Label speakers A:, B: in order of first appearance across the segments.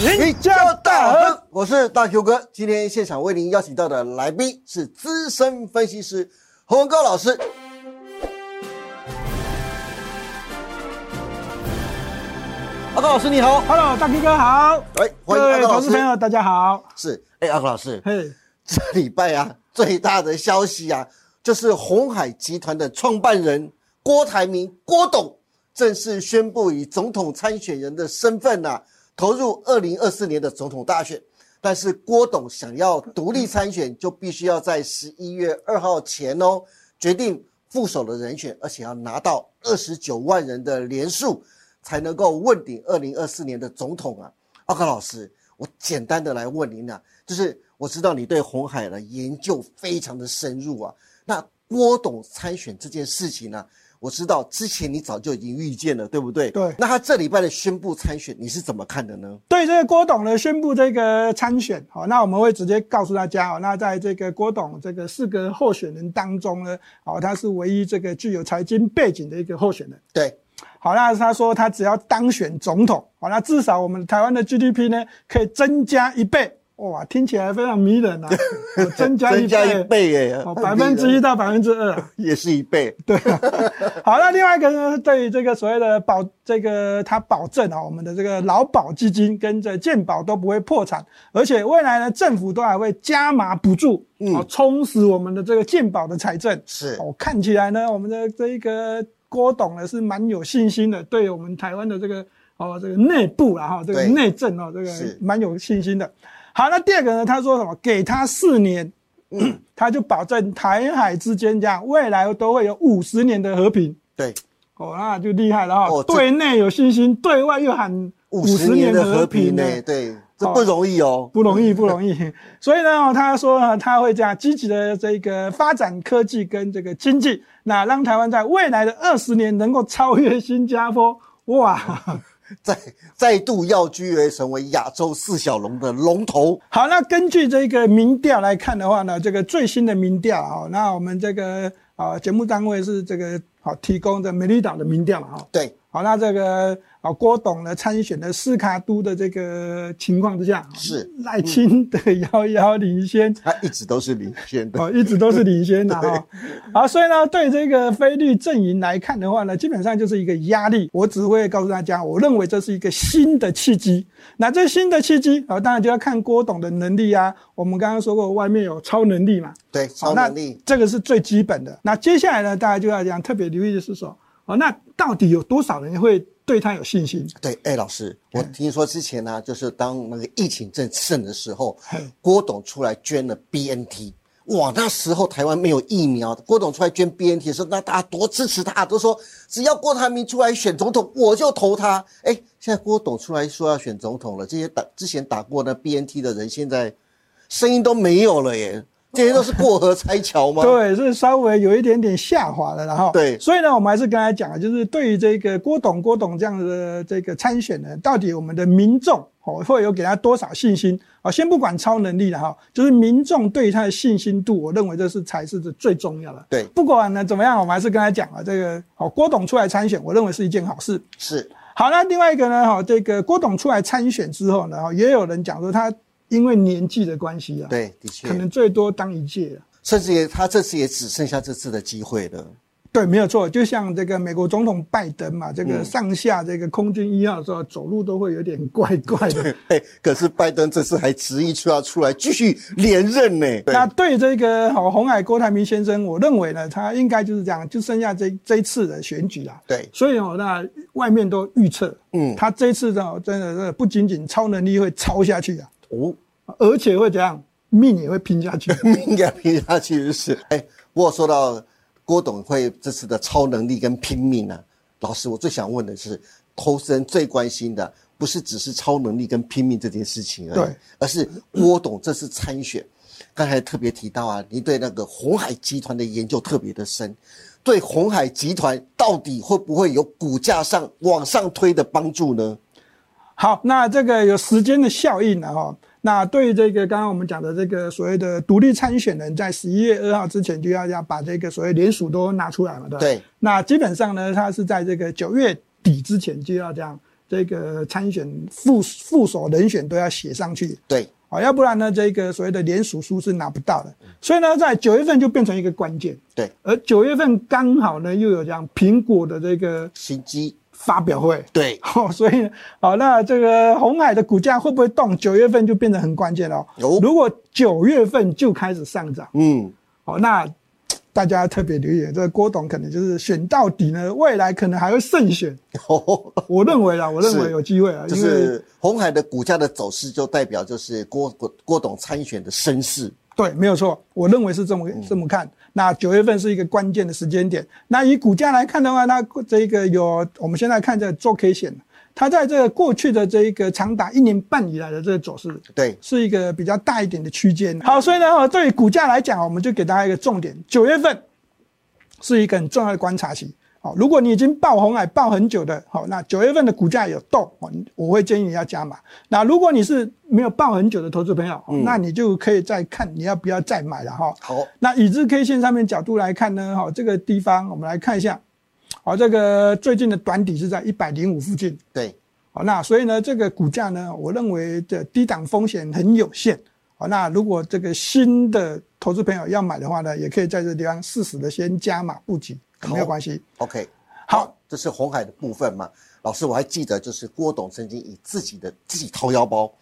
A: 迎收看《
B: 赢家大亨》，
A: 我是大 Q 哥。今天现场为您邀请到的来宾是资深分析师洪文高老师。阿高老师你好
B: ，Hello，大 Q 哥好，
A: 来欢迎
B: 各位
A: 阿高老师。
B: 投资朋友大家好。
A: 是，哎，阿高老师，
B: 嘿，
A: 这礼拜啊，最大的消息啊，就是红海集团的创办人郭台铭郭董正式宣布以总统参选人的身份呐、投入二零二四年的总统大选。但是郭董想要独立参选，就必须要在十一月二号前哦决定副手的人选，而且要拿到二十九万人的连数，才能够问鼎二零二四年的总统啊。阿克老师，我简单的来问您啊，就是我知道你对红海的研究非常的深入啊。那郭董参选这件事情呢、我知道之前你早就已经预见了，对不对？
B: 对
A: 那他这礼拜的宣布参选，你是怎么看的呢？
B: 对这个郭董呢宣布这个参选，好，那我们会直接告诉大家，哦，那在这个郭董这个四个候选人当中呢，哦，他是唯一这个具有财经背景的一个候选人。
A: 对，
B: 好，那他说他只要当选总统，好，那至少我们台湾的 GDP 呢可以增加一倍，哇，听起来非常迷人啊，哦增加一
A: 增加一
B: 倍，
A: 倍耶，
B: 哦，百分之一到百分之二啊。
A: 也是一倍。
B: 对，好，那另外一个呢，对于这个所谓的保这个它保证啊，我们的这个劳保基金跟这健保都不会破产，而且未来呢，政府都还会加码补助，哦，充实我们的这个健保的财政。
A: 是
B: 哦，看起来呢，我们的这一个郭董呢是蛮有信心的，对我们台湾的这个哦这个内部啊哈这个内政哦这个
A: 是
B: 蛮有信心的。好，那第二个呢，他说什么？给他四年，他就保证台海之间这样未来都会有五十年的和平。
A: 对，
B: 哦，那就厉害了哈、
A: 哦
B: 对内有信心，对外又喊
A: 五
B: 五十
A: 十年的
B: 的
A: 和平呢
B: 呢？，
A: 对，这不容易哦。
B: 不容易，不容易。所以呢，哦他说啊他会这样积极的这个发展科技跟这个经济，那让台湾在未来的二十年能够超越新加坡。哇，
A: 再 再度要居为成为亚洲四小龙的龙头。
B: 好，那根据这个民调来看的话呢，这个最新的民调啊，那我们这个啊节目单位是这个好提供的美丽岛的民调嘛，哈。
A: 对，
B: 好，那这个啊，郭董呢参选的斯卡都的这个情况之下，
A: 是
B: 赖清德遥遥领先，
A: 他一直都是领先的。
B: 哦，一直都是领先的 哈。好，所以呢，对这个菲律阵营来看的话呢，基本上就是一个压力。我只会告诉大家，我认为这是一个新的契机。那这新的契机啊，当然就要看郭董的能力啊。我们刚刚说过，外面有超能力嘛，
A: 对，超能力。
B: 这个是最基本的。那接下来呢，大家就要讲特别留意的是说，哦，那到底有多少人会对他有信心？
A: 对，哎，老师，我听说之前呢、就是当那个疫情正盛的时候，郭董出来捐了 BNT。哇，那时候台湾没有疫苗，郭董出来捐 BNT 的时候，那大家多支持他，都说只要郭台铭出来选总统，我就投他。哎，现在郭董出来说要选总统了，这些打之前打过那 BNT 的人，现在声音都没有了耶，这些都是过河拆桥吗？
B: 对，是稍微有一点点下滑了，然后
A: 对
B: 所以呢，我们还是跟他讲啊，就是对于这个郭董、郭董这样的这个参选呢，到底我们的民众哦会有给他多少信心啊？先不管超能力了哈，就是民众对于他的信心度，我认为这是才是最重要的。
A: 对
B: 不管呢怎么样，我们还是跟他讲啊，这个好郭董出来参选，我认为是一件好事。
A: 是
B: 好，那另外一个呢，哈，这个郭董出来参选之后呢，哈，也有人讲说他因为年纪的关系啊，，
A: 对，的确
B: 可，能最多当一届了。
A: 甚至也他这次也只剩下这次的机会了。
B: 对，没有错，就像这个美国总统拜登嘛，这
A: 嗯
B: 个上下这个空军一号的时候，走路都会有点怪怪的。
A: 嘿，可是拜登这次还执意出要出来继续连任呢。对
B: 那对这个好红海郭台铭先生，我认为呢，他应该就是这样，就剩下这这一次的选举啦。
A: 对，
B: 所以哦，那外面都预测，
A: 嗯
B: 他这一次呢，真的是不仅仅超能力会超下去啊，
A: 哦，
B: 而且会怎样，命也会拼下去。
A: 命给他拼下去就是。哎，不过说到郭董会这次的超能力跟拼命啊，老师，我最想问的是，投资人最关心的不是只是超能力跟拼命这件事情而已，
B: 对
A: 而是郭董这次参选。刚才特别提到啊，您对那个红海集团的研究特别的深，对红海集团到底会不会有股价上往上推的帮助呢？
B: 好，那这个有时间的效应了哈。那对于这个刚刚我们讲的这个所谓的独立参选人，在十一月二号之前就要要把这个所谓联署都拿出来嘛，对吧？
A: 对。
B: 那基本上呢，他是在这个九月底之前就要这样这个参选副副手人选都要写上去。
A: 对，
B: 啊，要不然呢，这个所谓的联署书是拿不到的。所以呢，在九月份就变成一个关键。
A: 对，
B: 而九月份刚好呢，又有这样苹果的这个
A: 新机，
B: 发表会。
A: 对，
B: 哦，所以呢，好，那这个红海的股价会不会动？九月份就变得很关键了哦。
A: 有
B: 如果九月份就开始上涨，
A: 嗯，
B: 好，那大家特别留意，这个郭董可能就是选到底呢，未来可能还会胜选。哦我认为啦，我认为有机会啊，
A: 就是红海的股价的走势，就代表就是郭郭郭董参选的声势。
B: 对，没有错，我认为是这么这么看。那九月份是一个关键的时间点。那以股价来看的话，那这个有我们现在看这周 K 线，它在这个过去的这一个长达一年半以来的这个走势，
A: 对，
B: 是一个比较大一点的区间。好，所以呢，哦对于股价来讲，我们就给大家一个重点：九月份是一个很重要的观察期。好，如果你已经爆红海爆很久的，好，那九月份的股价有动，哦我会建议你要加码。那如果你是没有爆很久的投资朋友，哦那你就可以再看你要不要再买了哈。
A: 好，
B: 那以日 K 线上面角度来看呢，哈，这个地方我们来看一下，好，这个最近的短底是在一百零五附近，
A: 对，
B: 好，那所以呢，这个股价呢，我认为的低档风险很有限。好，那如果这个新的投资朋友要买的话呢，也可以在这个地方适时的先加码布局，没有关系。
A: OK，
B: 好，
A: 这是红海的部分嘛？老师，我还记得，就是郭董曾经以自己的自己掏腰包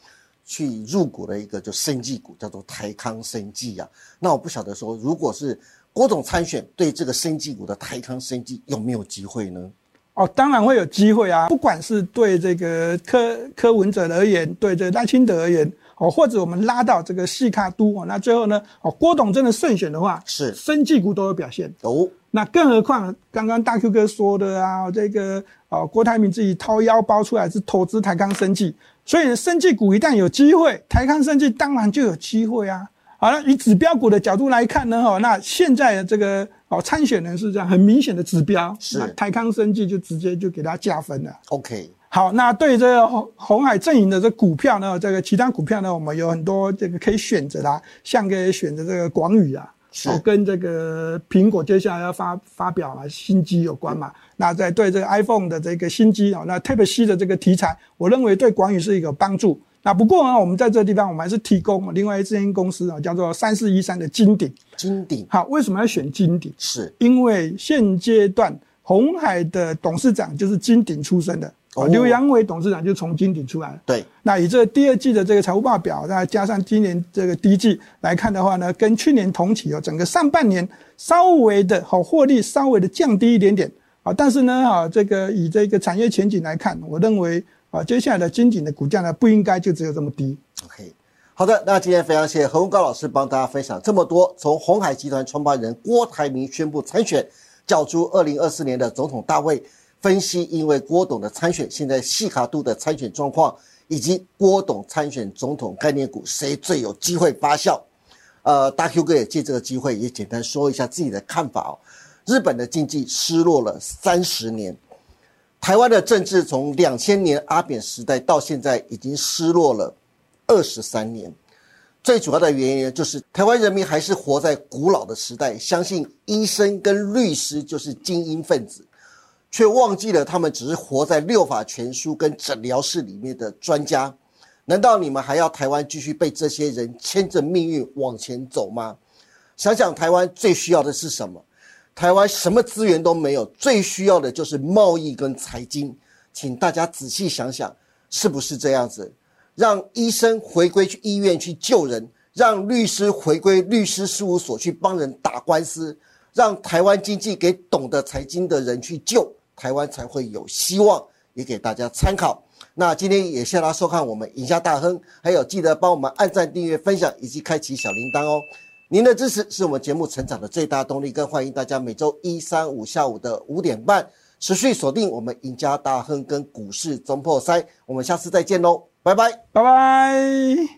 A: 去入股了一个就生技股，叫做台康生技啊、那我不晓得说，如果是郭董参选，对这个生技股的台康生技有没有机会呢？
B: 哦，当然会有机会啊！不管是对这个柯柯文哲而言，对这个赖清德而言，哦，或者我们拉到这个细卡都哦，那最后呢，哦，郭董真的胜选的话，
A: 是
B: 生技股都有表现。
A: 哦，
B: 那更何况刚刚大 Q 哥说的啊，这个哦，郭台铭自己掏腰包出来是投资台康生技，所以生技股一旦有机会，台康生技当然就有机会啊。好了，以指标股的角度来看呢，哈，那现在的这个哦参选人是这样很明显的指标，
A: 是
B: 那台康生技就直接就给他加分了。
A: OK，
B: 好，那对于这个红红海阵营的这股票呢，这个其他股票呢，我们有很多这个可以选择啦，像可以选择这个广宇啊，
A: 是
B: 哦，跟这个苹果接下来要发发表啊新机有关嘛。那在对这个 iPhone 的这个新机哦，那 Type C 的这个题材，我认为对广宇是一个帮助。那不过呢，我们在这个地方，我们还是提供另外一间公司啊，叫做三四一三的金鼎。
A: 金鼎
B: 好，为什么要选金鼎？
A: 是
B: 因为现阶段红海的董事长就是金鼎出身的，刘阳伟董事长就从金鼎出来了。
A: 对，
B: 那以这第二季的这个财务报表，再加上今年这个第一季来看的话呢，跟去年同期哦，整个上半年稍微的好获利稍微的降低一点点啊，但是呢，啊，这个以这个产业前景来看，我认为啊，接下来的金鼎的股价呢，不应该就只有这么低。
A: OK，好的，那今天非常谢谢何文高老师帮大家分享这么多，从红海集团创办人郭台铭宣布参选，角逐二零二四年的总统大位，分析因为郭董的参选，现在细卡度的参选状况，以及郭董参选总统概念股谁最有机会发酵。呃，大 Q 哥也借这个机会也简单说一下自己的看法哦。日本的经济失落了三十年，台湾的政治从两千年阿扁时代到现在已经失落了二十三年。最主要的原因就是台湾人民还是活在古老的时代，相信医生跟律师就是精英分子，却忘记了他们只是活在六法全书跟诊疗室里面的专家。难道你们还要台湾继续被这些人牵着命运往前走吗？想想台湾最需要的是什么？台湾什么资源都没有，最需要的就是贸易跟财经。请大家仔细想想，是不是这样子？让医生回归去医院去救人，让律师回归律师事务所去帮人打官司，让台湾经济给懂得财经的人去救，台湾才会有希望。也给大家参考。那今天也谢谢大家收看我们赢家大亨，还有记得帮我们按赞、订阅、分享以及开启小铃铛哦。您的支持是我们节目成长的最大动力，更欢迎大家每周一、三、五下午的五点半持续锁定我们赢家大亨跟股市中破塞。我们下次再见喽，拜拜。
B: 拜拜。